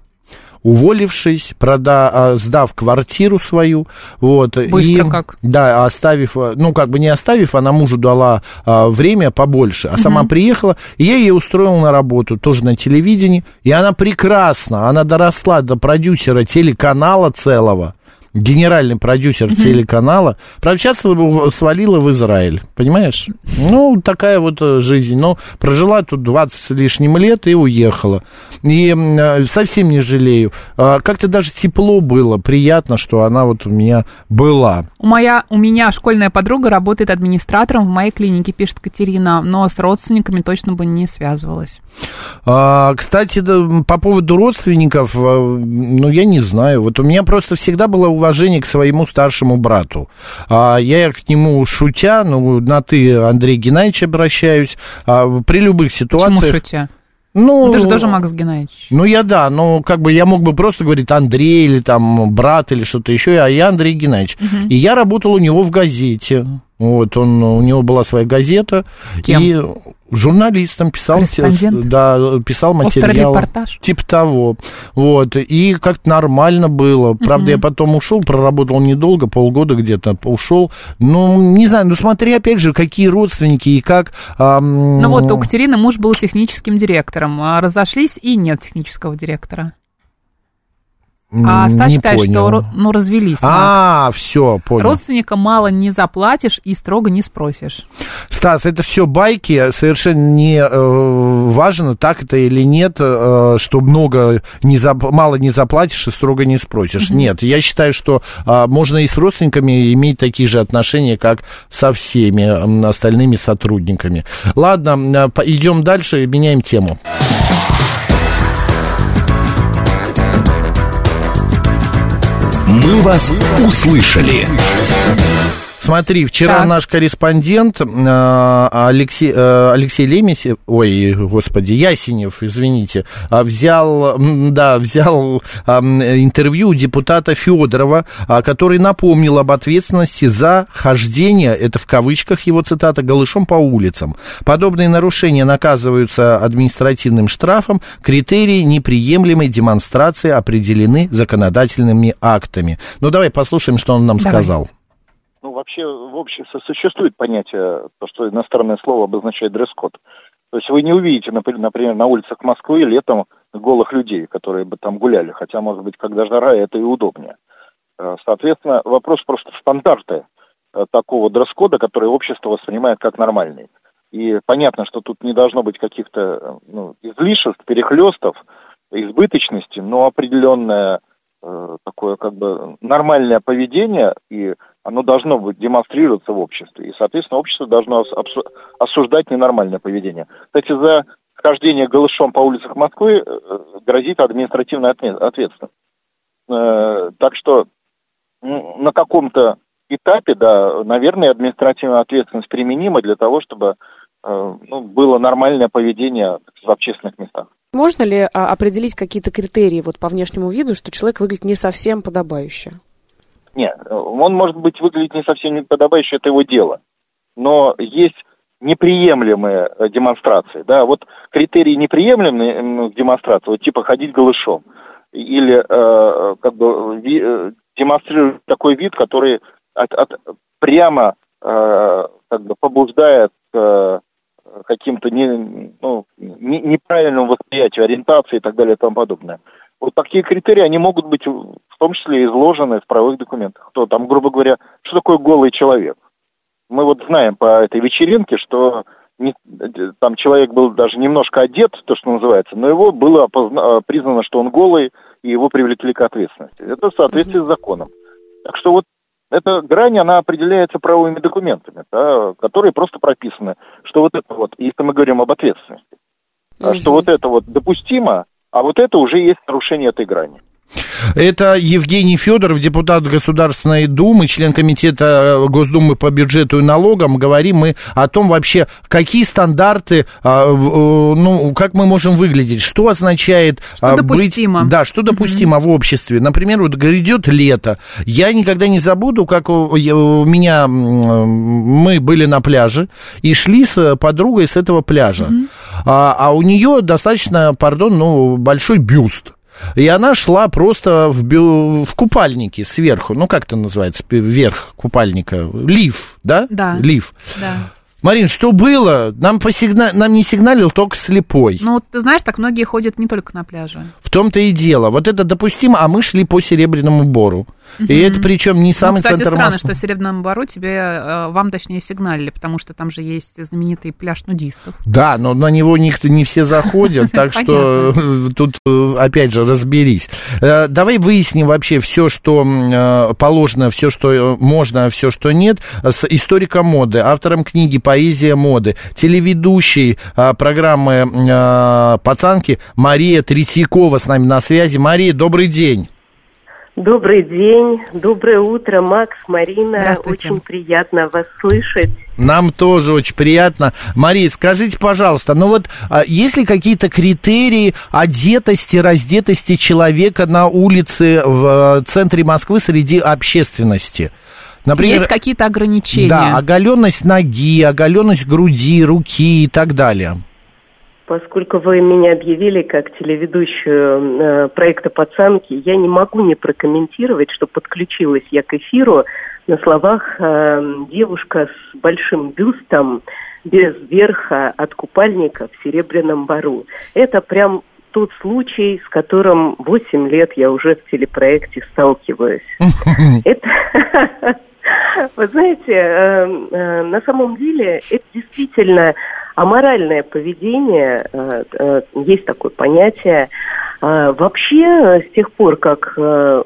уволившись, прода, а, сдав квартиру свою, вот. Быстро и, как. Да, оставив, ну, как бы не оставив, она мужу дала а, время побольше, а сама приехала, и я ее устроил на работу, тоже на телевидении, и она прекрасно, она доросла до продюсера телеканала целого, генеральный продюсер телеканала, правда, сейчас свалила в Израиль, понимаешь? Ну, такая вот э, жизнь. Но прожила тут 20 с лишним лет и уехала. И э, совсем не жалею. А, Как-то даже тепло было, приятно, что она вот у меня была. У, моя, у меня школьная подруга работает администратором в моей клинике, пишет Катерина, но с родственниками точно бы не связывалась. А, Кстати, да, по поводу родственников, а, ну, я не знаю. Вот у меня просто всегда было уважение к своему старшему брату. А, я к нему шутя, ну, на ты, Андрей Геннадьевич, обращаюсь, а, при любых ситуациях... Почему шутя? Ну, Ну, ты же тоже Макс Геннадьевич. Ну, я да, но как бы я мог бы просто говорить Андрей или там брат или что-то еще, а я Андрей Геннадьевич. И я работал у него в газете. Вот, он, у него была своя газета. Кем? И журналистом писал, да, писал материал. Типа того. Вот, и как-то нормально было. Правда, я потом ушел, проработал недолго, полгода где-то ушел. Ну, не знаю, ну смотри, опять же, какие родственники и как... ам, Ну вот, у Катерины муж был техническим директором. а Разошлись, и нет технического директора. А Стас считает, понял. что ну, развелись. Макс. А, все, понял. Родственника мало не заплатишь и строго не спросишь. Стас, это все байки, совершенно не э, важно, так это или нет, э, что много не зап- мало не заплатишь и строго не спросишь. Нет, я считаю, что э, можно и с родственниками иметь такие же отношения, как со всеми остальными сотрудниками. Ладно, по- идем дальше, меняем тему. «Мы вас услышали». Смотри, вчера Так. наш корреспондент э, Алексей, э, Алексей Лемесев, ой, господи, Ясенев, извините, а, взял, да, взял интервью у депутата Федорова, который напомнил об ответственности за хождение, это в кавычках его цитата, голышом по улицам. Подобные нарушения наказываются административным штрафом, критерии неприемлемой демонстрации определены законодательными актами. Ну, давай послушаем, что он нам Давай. сказал. Вообще, в обществе существует понятие, то, что иностранное слово обозначает дресс-код. То есть вы не увидите, напри- например, на улицах Москвы летом голых людей, которые бы там гуляли, хотя, может быть, когда жара, это и удобнее. Э, Соответственно, вопрос просто стандарта э, такого дресс-кода, который общество воспринимает как нормальный. И понятно, что тут не должно быть каких-то э, ну, излишеств, перехлестов, избыточности, но определенное э, такое как бы нормальное поведение, и оно должно быть демонстрироваться в обществе. И, соответственно, общество должно осуждать ненормальное поведение. Кстати, за хождение голышом по улицах Москвы э, грозит административная ответственность. Э, Так что на каком-то этапе, да, наверное, административная ответственность применима для того, чтобы э, ну, было нормальное поведение в общественных местах. Можно ли а, определить какие-то критерии вот по внешнему виду, что человек выглядит не совсем подобающе? Нет, он может быть выглядеть не совсем неподобающе, это его дело. Но есть неприемлемые э, демонстрации. Да, вот критерии неприемлемые м, демонстрации, вот типа ходить голышом, или э, как бы ви- э, демонстрировать такой вид, который от- от- прямо э, как бы побуждает э, каким-то не, ну, не- неправильному восприятию ориентации и так далее и тому подобное. Вот такие критерии, они могут быть в том числе изложены в правовых документах. То там, грубо говоря, что такое голый человек? Мы вот знаем по этой вечеринке, что не- там человек был даже немножко одет, то, что называется, но его было опозна- э, признано, что он голый, и его привлекли к ответственности. Это в соответствии с законом. Так что вот эта грань, она определяется правовыми документами, да, которые просто прописаны, что вот это вот, если мы говорим об ответственности, а что вот это вот допустимо, а вот это уже есть нарушение этой грани. Это Евгений Федоров, депутат Государственной Думы, член комитета э, Госдумы по бюджету и налогам. Говорим мы о том вообще, какие стандарты, в- э, ну, как мы можем выглядеть, что означает... Что допустимо. Быть, да, что допустимо в обществе. Например, вот грядет лето. Я никогда не забуду, как у, у меня... Мы были на пляже и шли с э, подругой с этого пляжа. А, а у нее достаточно, пардон, ну, большой бюст. И она шла просто в, бю- в купальнике сверху. Ну, как это называется? Пи- Верх купальника. Лиф, да? Да. Лиф. Да. Марин, что было? Нам, посигна... Нам не сигналил только слепой. Ну, ты знаешь, так многие ходят не только на пляже. В том-то и дело. Вот это допустимо, а мы шли по Серебряному Бору. И это причем не Ну, самый кстати, центр странно, Москвы. что в Серебряном Бару тебе, э, вам точнее сигналили, потому что там же есть знаменитый пляж нудистов. Да, но на него никто не все заходят, так что э, тут э, опять же разберись. Давай выясним вообще все, что положено, все, что можно, все, что нет, с историком моды, автором книги «Поэзия моды», телеведущей э, программы э, «Пацанки» Мария Третьякова с нами на связи. Мария, добрый день. Добрый день, доброе утро, Макс, Марина. Здравствуйте. Очень приятно вас слышать. Нам тоже очень приятно. Мария, скажите, пожалуйста, ну вот а, есть ли какие-то критерии одетости, раздетости человека на улице в э, центре Москвы среди общественности? Есть какие-то ограничения? Да, оголенность ноги, оголенность груди, руки и так далее. Поскольку вы меня объявили как телеведущую э, проекта «Пацанки», я не могу не прокомментировать, что подключилась я к эфиру на словах э, «девушка с большим бюстом, без верха от купальника в серебряном бару». Это прям тот случай, с которым 8 лет я уже в телепроекте сталкиваюсь. Это, знаете, э, э, на самом деле это действительно аморальное поведение, э, э, есть такое понятие. Э, Вообще, с тех пор, как э,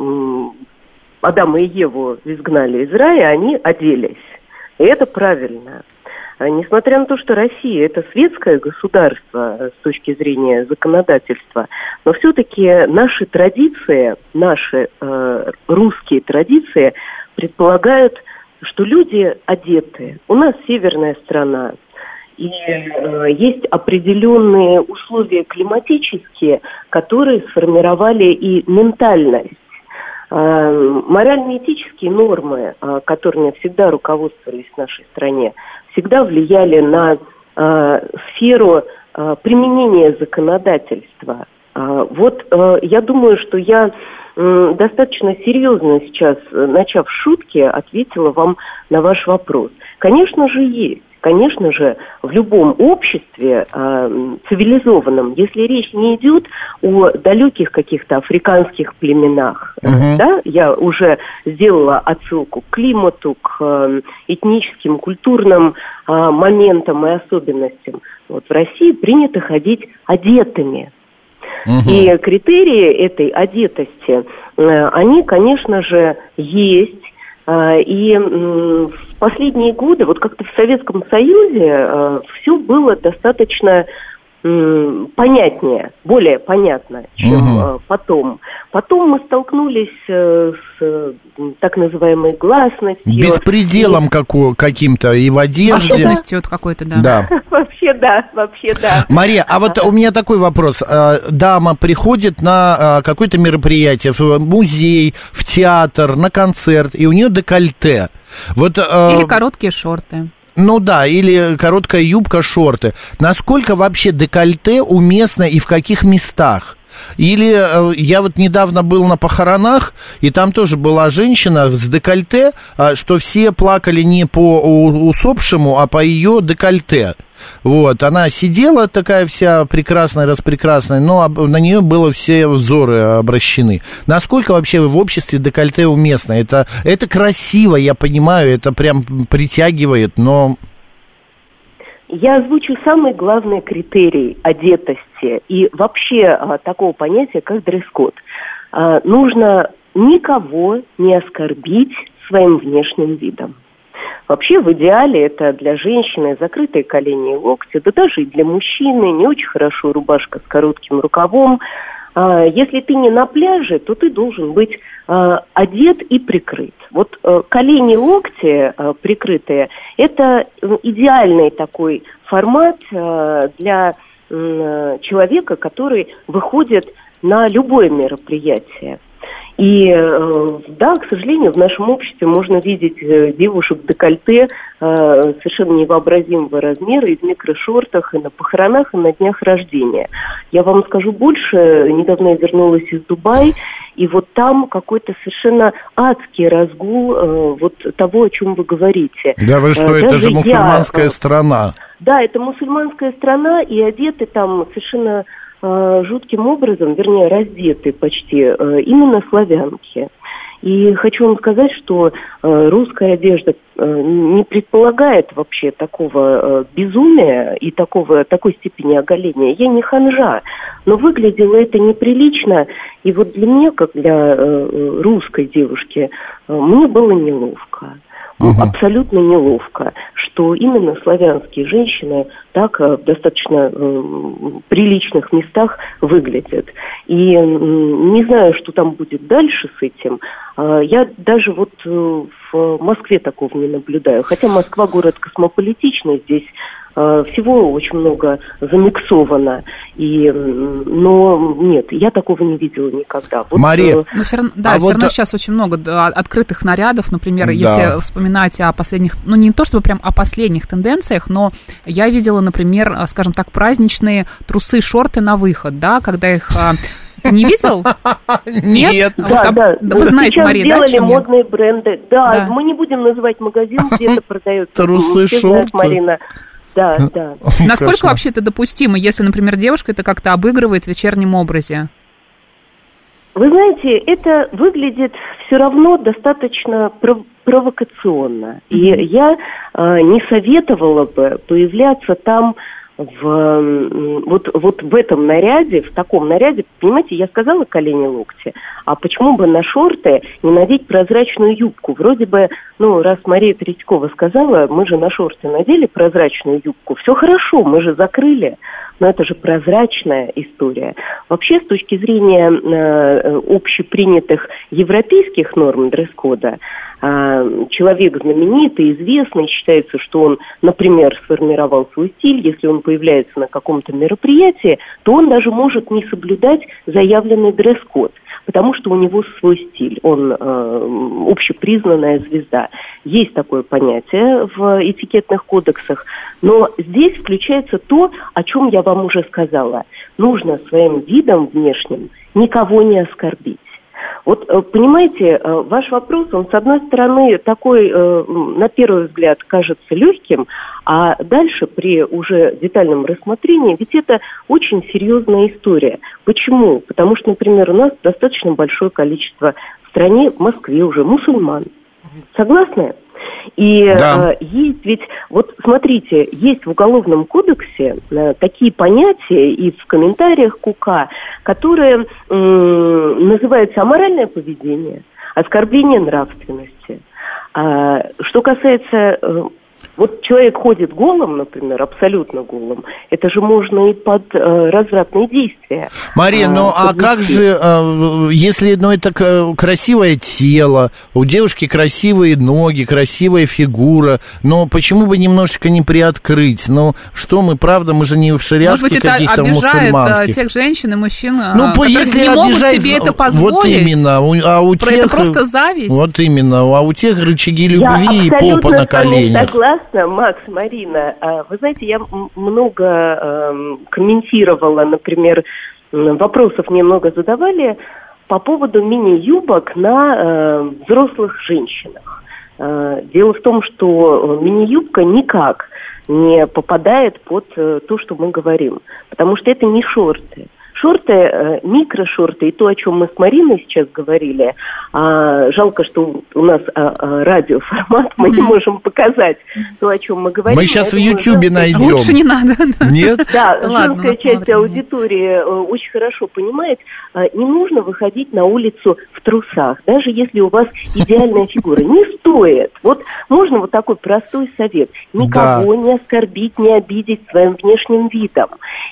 Адама и Еву изгнали из рая, они оделись. И это правильно. Несмотря на то, что Россия это светское государство с точки зрения законодательства, но все-таки наши традиции, наши э, русские традиции предполагают, что люди одеты. У нас северная страна, и э, есть определенные условия климатические, которые сформировали и ментальность. Э, Морально-этические нормы, э, которыми всегда руководствовались в нашей стране, всегда влияли на э, сферу э, применения законодательства. Э, Вот э, я думаю, что я достаточно серьезно сейчас, э, начав шутки, ответила вам на ваш вопрос. Конечно же, есть. Конечно же, в любом обществе э, м, цивилизованном, если речь не идет о далеких каких-то африканских племенах, Мгм. да, я уже сделала отсылку к климату, к э, этническим, культурным э, моментам и особенностям. Вот в России принято ходить одетыми. И критерии этой одетости, э, они, конечно же, есть. Э, И в последние годы, вот как-то в Советском Союзе, все было достаточно понятнее, более понятно, чем э, потом. Потом мы столкнулись э, с э, так называемой гласностью. Беспределом каку- каким-то и в одежде. Особенностью вот какой-то, да. Да. Вообще да, вообще да. Мария, а вот у меня такой вопрос. Дама приходит на какое-то мероприятие, в музей, в театр, на концерт, и у нее декольте. Вот, э, Или короткие шорты. Ну да, или короткая юбка, шорты. Насколько вообще декольте уместно и в каких местах? Или э, я вот недавно был на похоронах, и там тоже была женщина с декольте, а, что все плакали не по усопшему, а по ее декольте. Вот, она сидела такая вся прекрасная, распрекрасная, но на нее было все взоры обращены. Насколько вообще в обществе декольте уместно? Это, это красиво, я понимаю, это прям притягивает, но... Я озвучу самый главный критерий одетости и вообще а, такого понятия, как дресс-код. А, нужно никого не оскорбить своим внешним видом. Вообще, в идеале, это для женщины закрытые колени и локти, да даже и для мужчины не очень хорошо рубашка с коротким рукавом. А, Если ты не на пляже, то ты должен быть а, одет и прикрыт. Вот э, колени, локти э, прикрытые – это идеальный такой формат э, для человека, который выходит на любое мероприятие. И э, да, к сожалению, в нашем обществе можно видеть э, девушек в декольте э, совершенно невообразимого размера и в микрошортах, и на похоронах, и на днях рождения. Я вам скажу больше, недавно я вернулась из Дубая, и вот там какой-то совершенно адский разгул вот того, о чем вы говорите. Да вы что, Э, это даже же я, мусульманская э, страна. да, это мусульманская страна, и одеты там совершенно жутким образом, вернее, раздеты почти, э, именно славянки. И хочу вам сказать, что э, русская одежда э, не предполагает вообще такого э, безумия и такого, такой степени оголения. Я не ханжа, но выглядело это неприлично. И вот для меня, как для э, русской девушки, э, мне было неловко. Мгм. абсолютно неловко, что именно славянские женщины так э, в достаточно э, приличных местах выглядят. И м, не знаю, что там будет дальше с этим. А, Я даже вот э, в Москве такого не наблюдаю. Хотя Москва город космополитичный, здесь э, всего очень много замиксовано. И, но нет, я такого не видела никогда. Вот, Мария, э, Ну, все равно, да, А все вот, равно а- сейчас очень много да, открытых нарядов, например, Да. если вспоминать о последних, ну не то чтобы прям о последних тенденциях, но я видела, например, а, скажем так, праздничные трусы, шорты на выход, да, когда их а, ты не видел? Нет. Да, а- да. да вы знаете, Сейчас Мария, сделали о чем я? модные бренды. Да, Да. мы не будем называть магазин, где это продается. Трусы, шорты. Марина. Да, да. Насколько вообще это допустимо, если, например, девушка это как-то обыгрывает в вечернем образе? Вы знаете, это выглядит все равно достаточно пров- провокационно. И я э, не советовала бы появляться там в, вот, вот в этом наряде, в таком наряде, понимаете, я сказала колени локти, а почему бы на шорты не надеть прозрачную юбку? Вроде бы, ну, раз Мария Третьякова сказала, мы же на шорты надели прозрачную юбку, все хорошо, мы же закрыли, но это же прозрачная история. Вообще, с точки зрения э, общепринятых европейских норм дресс-кода, э, человек знаменитый, известный, считается, что он, например, сформировал свой стиль, если он появляется на каком-то мероприятии, то он даже может не соблюдать заявленный дресс-код потому что у него свой стиль, он э, общепризнанная звезда. Есть такое понятие в этикетных кодексах, но здесь включается то, о чем я вам уже сказала. Нужно своим видом внешним никого не оскорбить. Вот, э, понимаете, э, ваш вопрос, он, с одной стороны, такой, э, на первый взгляд, кажется легким, а дальше, при уже детальном рассмотрении, ведь это очень серьезная история. Почему? Потому что, например, у нас достаточно большое количество в стране, в Москве уже, мусульман. Согласны? И Да. э, есть ведь, вот смотрите, есть в Уголовном кодексе э, такие понятия и в комментариях к УК, которые м, называются аморальное поведение, оскорбление нравственности. А, что касается, э, вот человек ходит голым, например, абсолютно голым, это же можно и под э, развратные действия. Мария, ну а подвести. как же, э, если, ну это красивое тело, у девушки красивые ноги, красивая фигура, но почему бы немножечко не приоткрыть? Ну что мы, правда, мы же не в Может шариатских быть, это каких-то обижает а, мусульманских. тех женщин и мужчин, Ну, по- которые если не могут себе это вот позволить. именно, у- а у Про тех... это просто зависть. Вот именно, а у тех рычаги Я любви и абсолютно попа на коленях. согласна, Макс, Марина. А, Вы знаете, я много эм, комментировала, например, вопросов мне много задавали по поводу мини-юбок на э, взрослых женщинах. Э, Дело в том, что мини-юбка никак не попадает под э, то, что мы говорим, потому что это не шорты. Шорты, э, микрошорты и то, о чем мы с Мариной сейчас говорили, а, жалко, что у нас а, а, радиоформат, мы не можем показать то, о чем мы говорим. Мы сейчас в Ютьюбе найдем. Лучше не надо. Нет? Да, женская часть аудитории э, очень хорошо понимает, не нужно выходить на улицу в трусах, даже если у вас идеальная фигура. Не стоит. Вот можно вот такой простой совет. Никого не оскорбить, не обидеть своим внешним видом.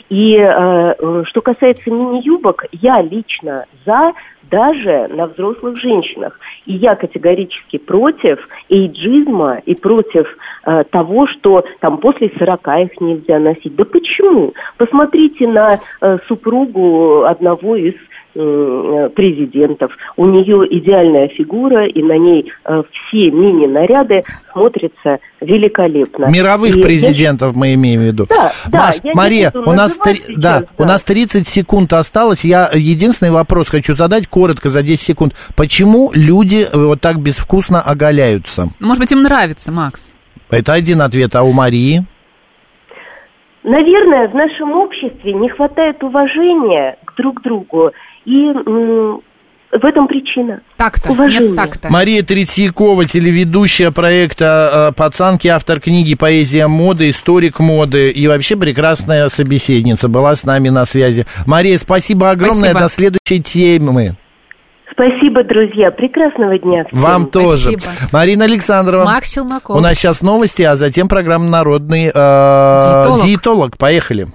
И э, что касается мини-юбок, я лично за даже на взрослых женщинах. И я категорически против эйджизма и против э, того, что там после 40 их нельзя носить. Да почему? Посмотрите на э, супругу одного из президентов. У нее идеальная фигура, и на ней э, все мини-наряды смотрятся великолепно. Мировых И я президентов мы имеем в виду. Да, да, Маш, я не Мария, у нас, три- да, сейчас, у да. нас 30 секунд осталось. Я единственный вопрос хочу задать коротко за 10 секунд. Почему люди э, вот так безвкусно оголяются? Может быть, им нравится, Макс. Это один ответ, а у Марии? Наверное, в нашем обществе не хватает уважения к друг другу, и в этом причина. Так-то, Уважение. нет так-то. Мария Третьякова, телеведущая проекта э, «Пацанки», автор книги «Поэзия моды», историк моды и вообще прекрасная собеседница была с нами на связи. Мария, спасибо огромное. Спасибо. До следующей темы. Спасибо, друзья. Прекрасного дня. всем. Вам тоже. Спасибо. Марина Александрова. Макс Челноков. У нас сейчас новости, а затем программа «Народный э, Диетолог. диетолог». Поехали.